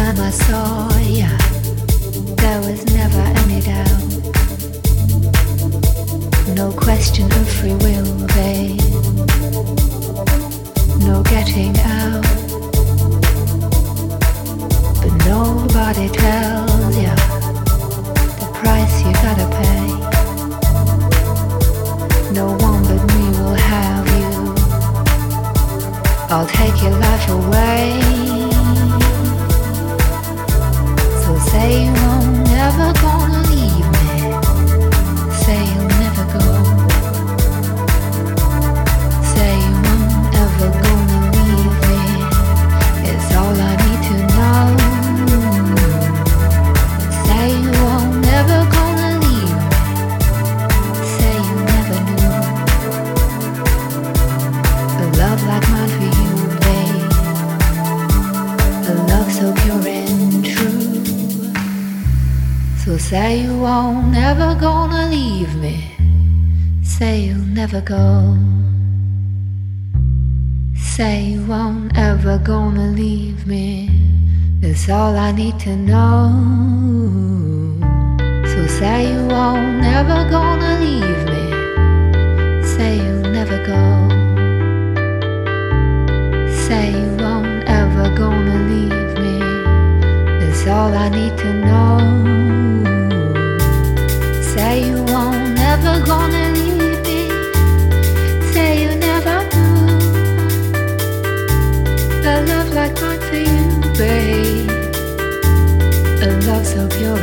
time I saw you, there was never any doubt. No question of free will, babe. No getting out. But nobody tells you the price you gotta pay. No one but me will have you. I'll take your life away. They won't ever go. Say you won't never gonna leave me. Say you'll never go. Say you won't ever gonna leave me, that's all I need to know So say you won't ever gonna leave me. That's all I need to know. Babe. A love so pure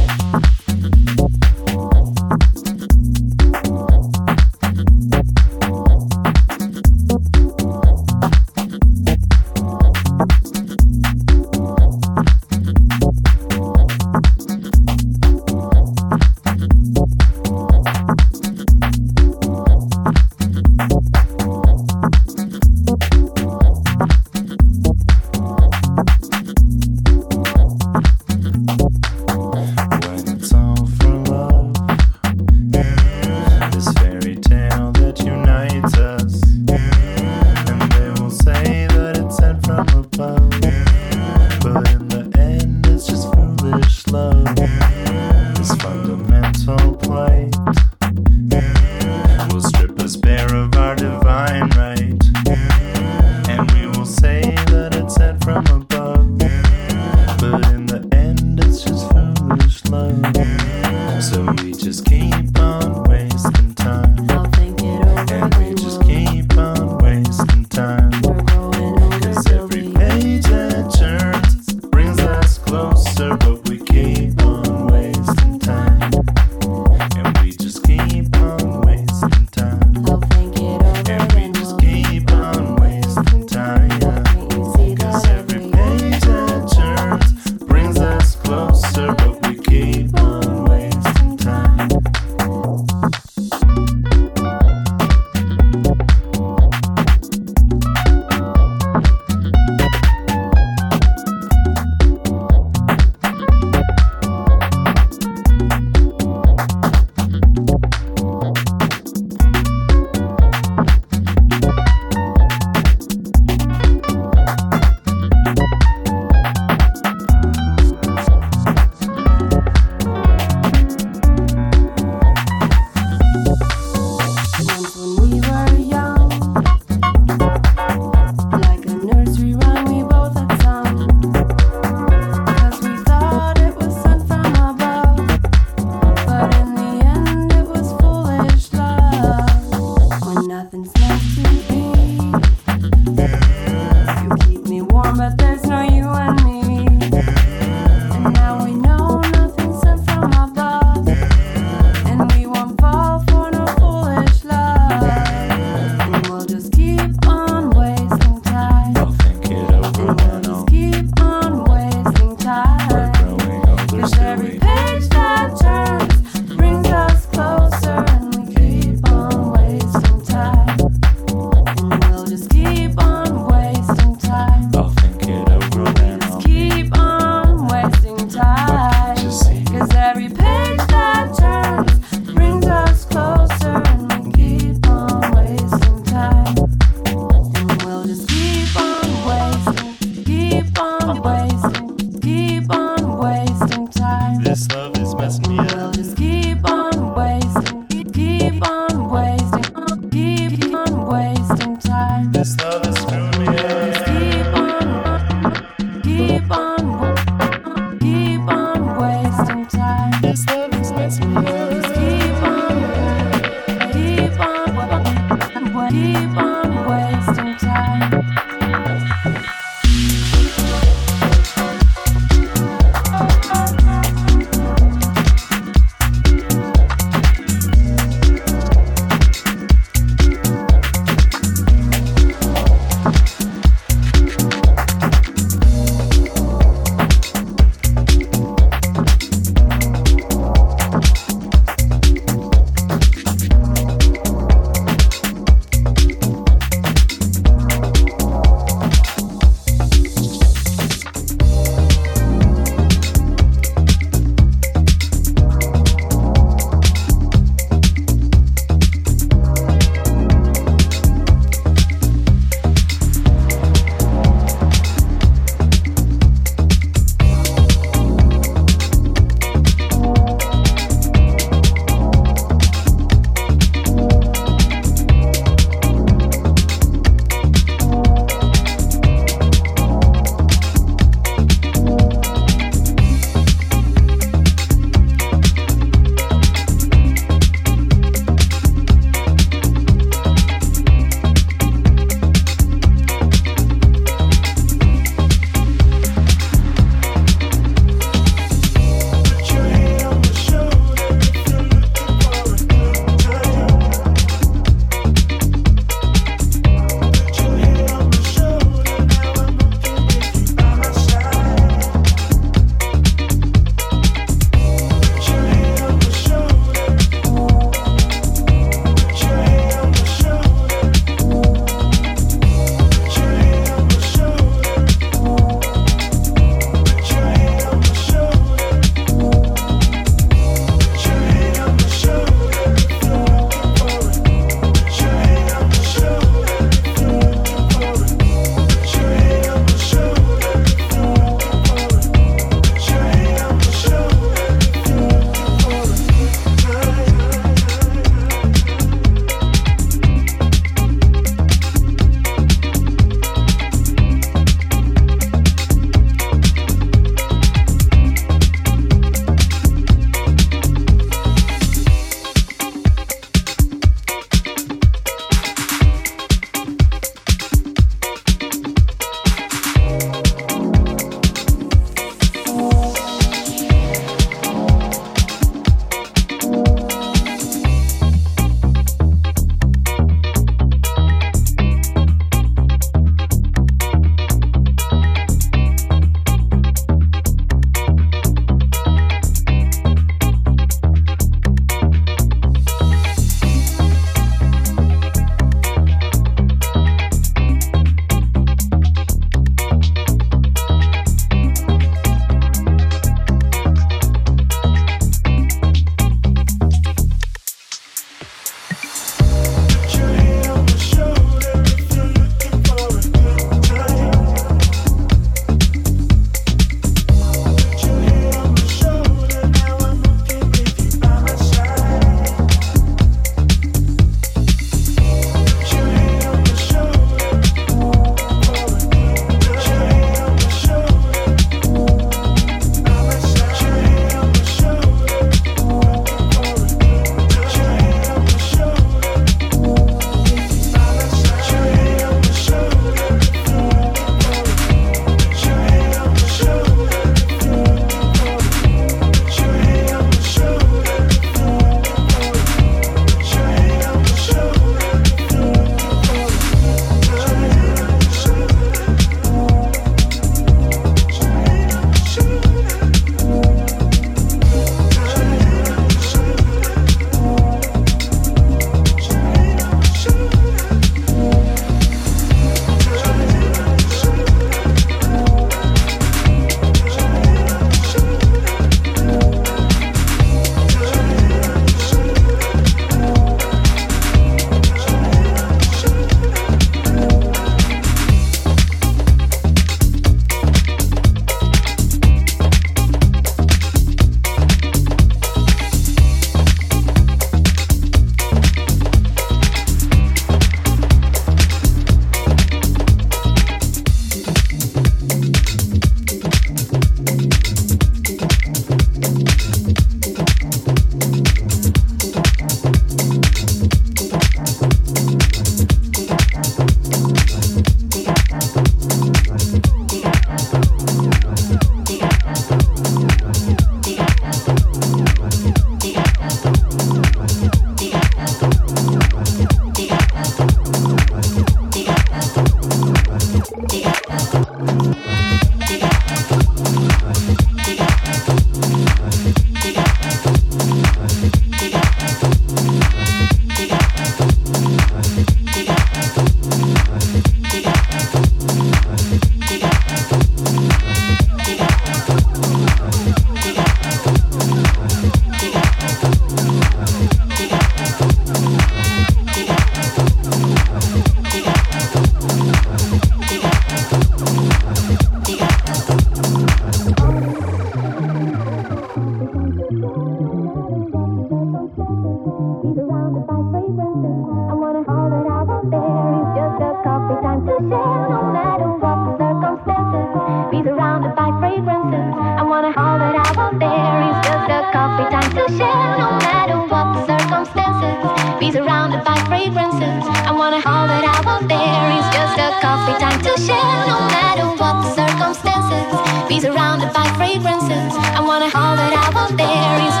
fragrances. I wanna all that I want It's just a coffee time to share, no matter what the circumstances. Be surrounded by fragrances. I wanna all that I want there is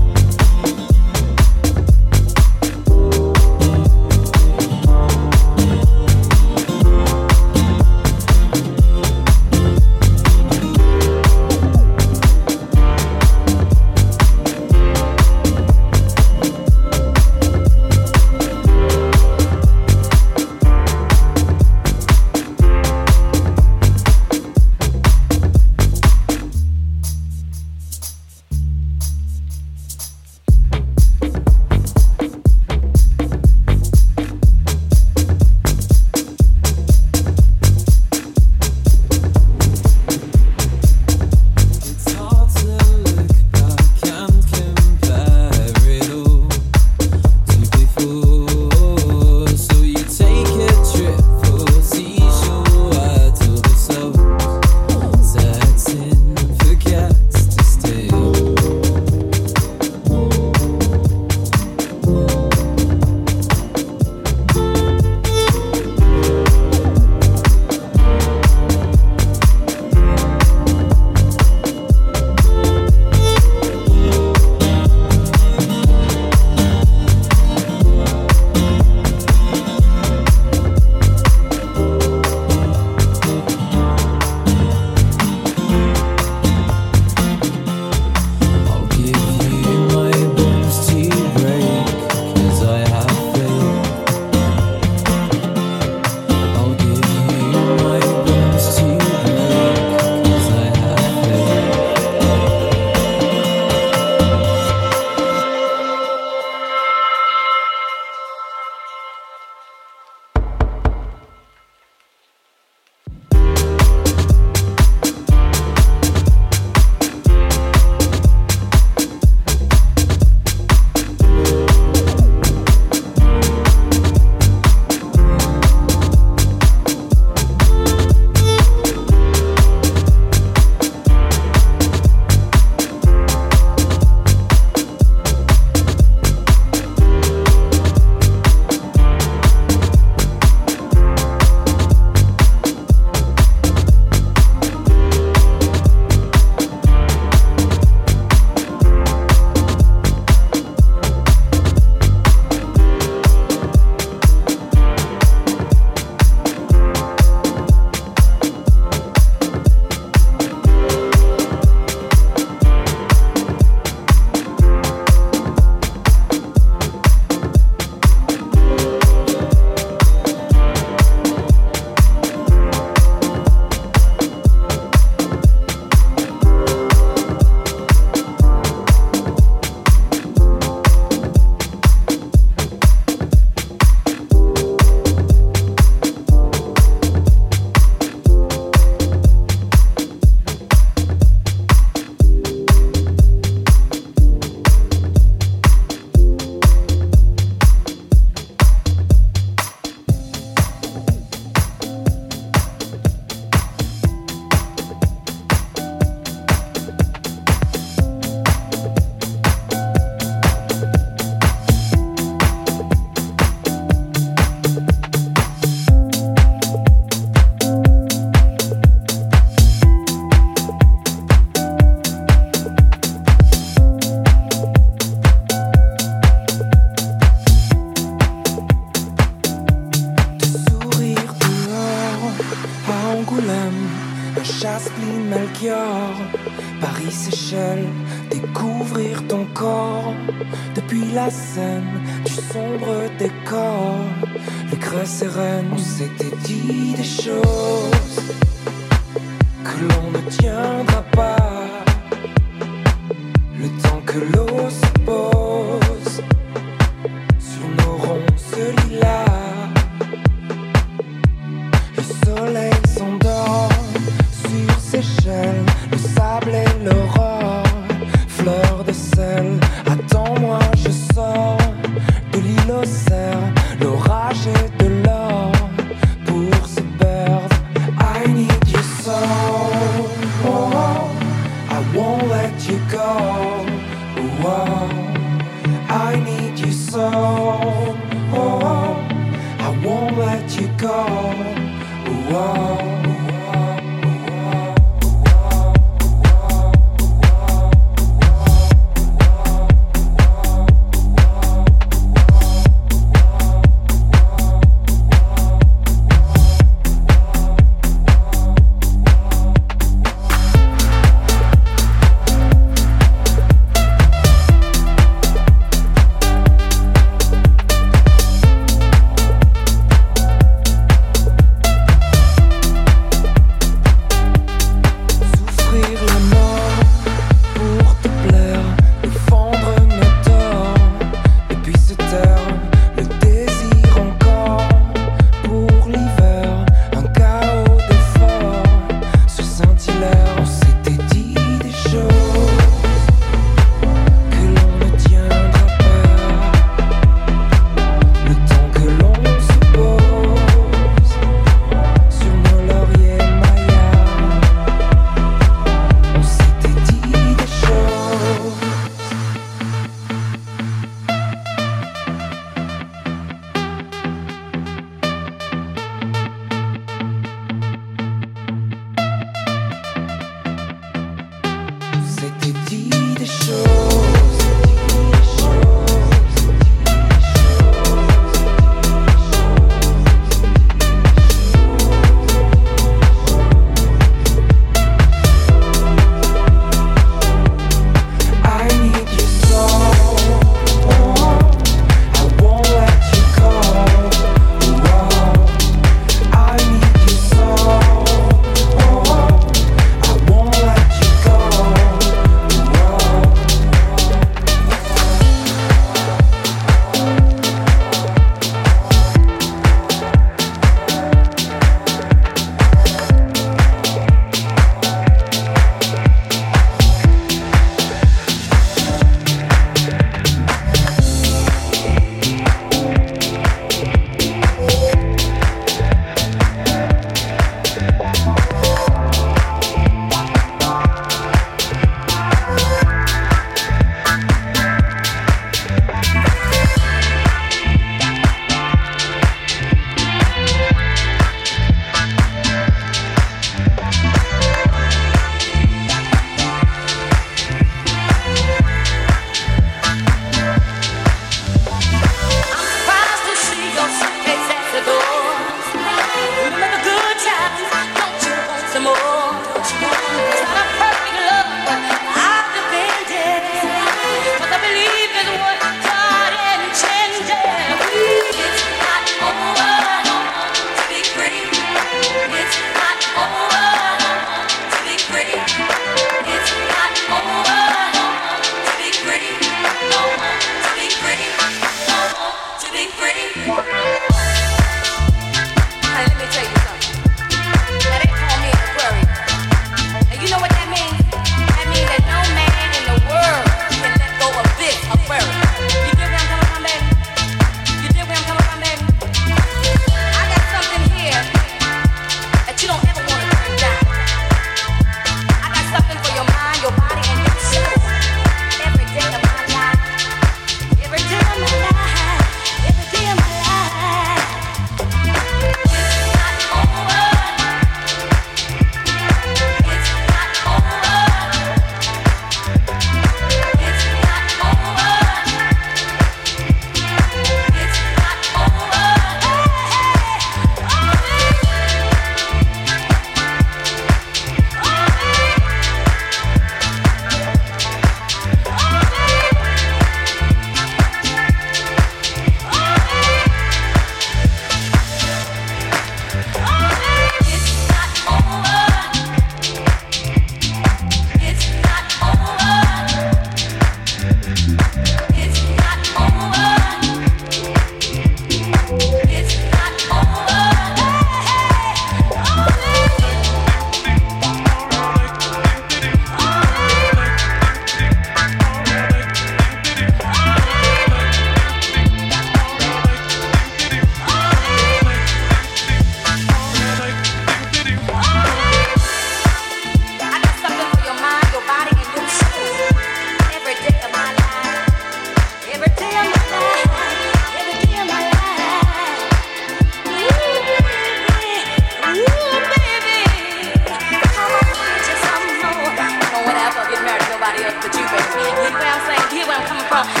빠빠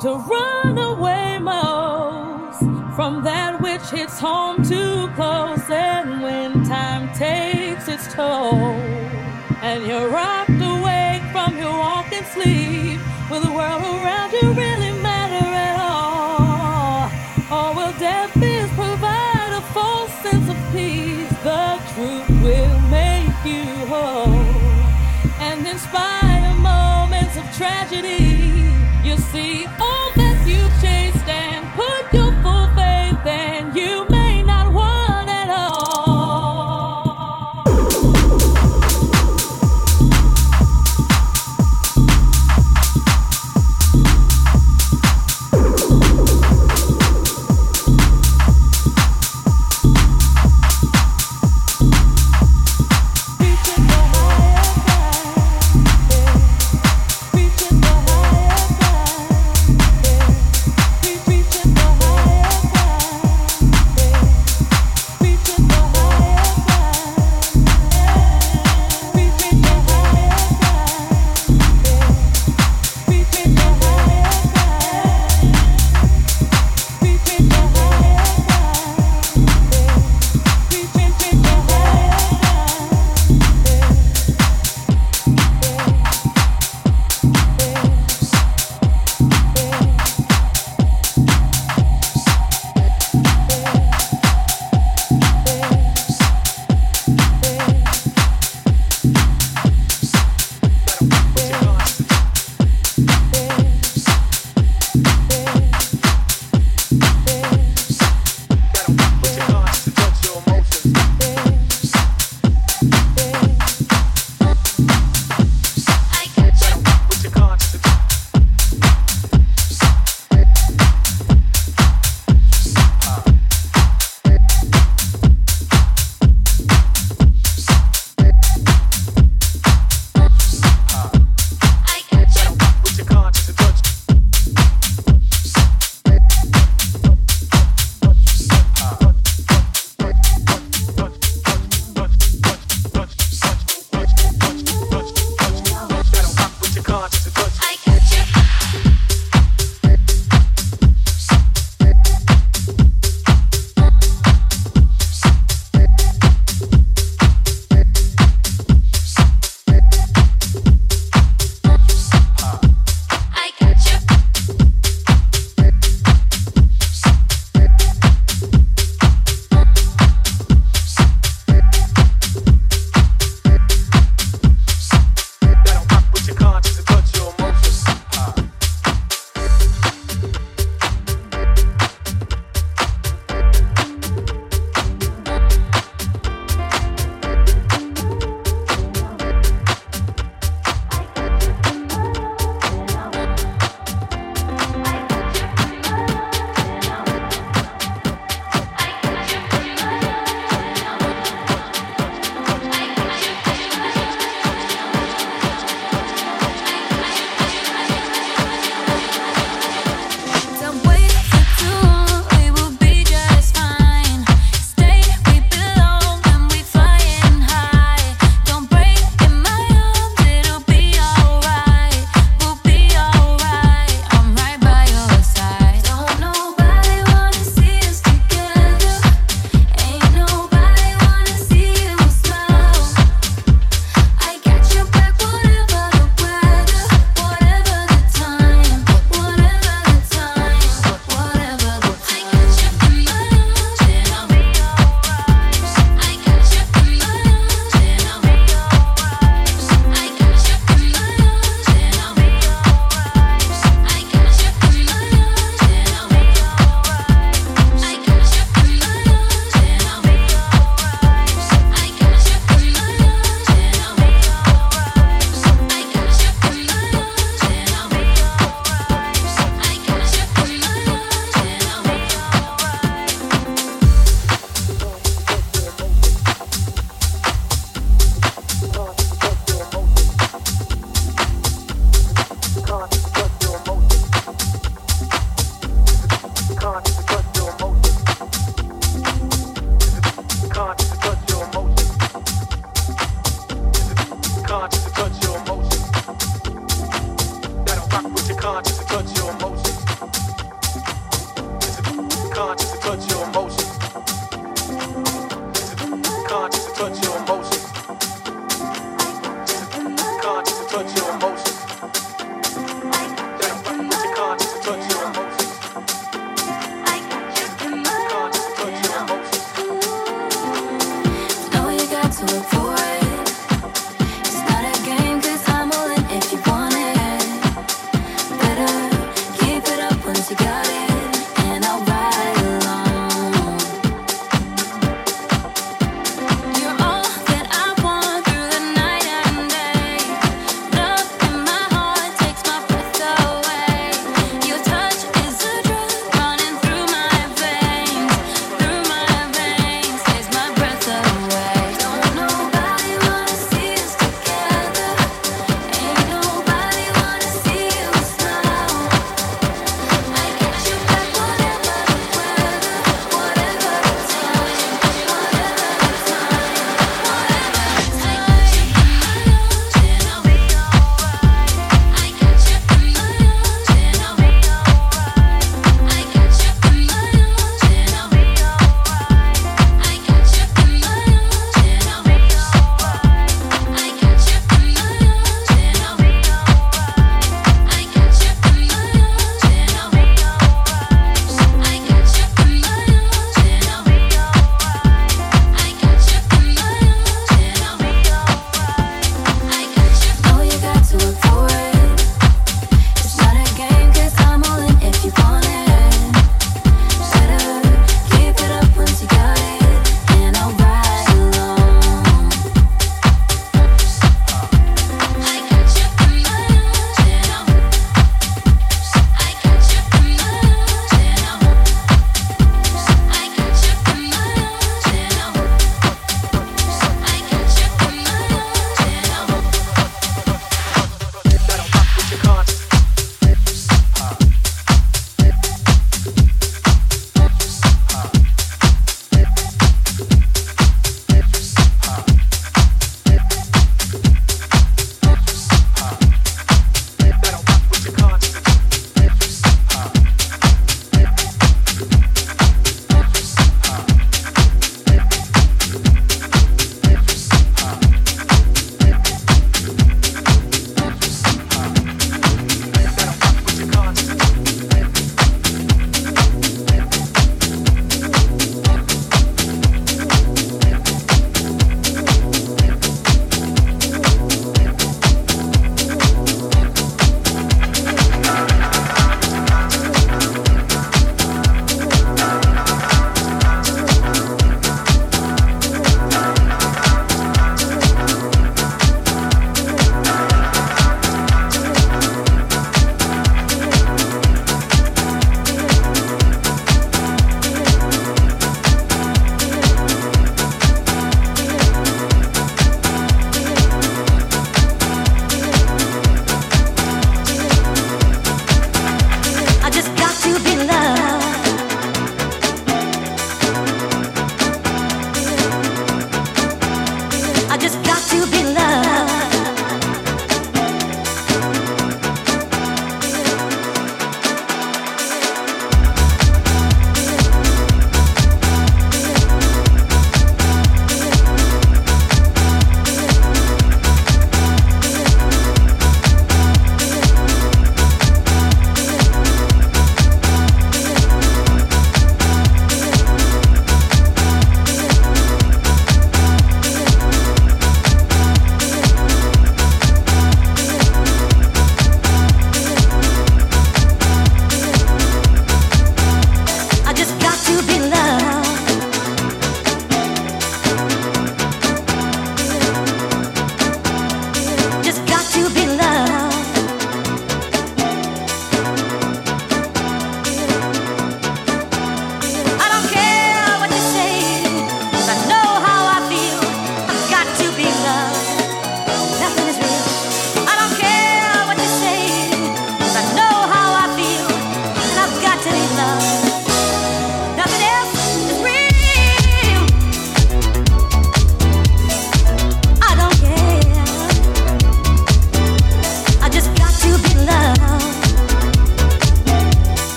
to run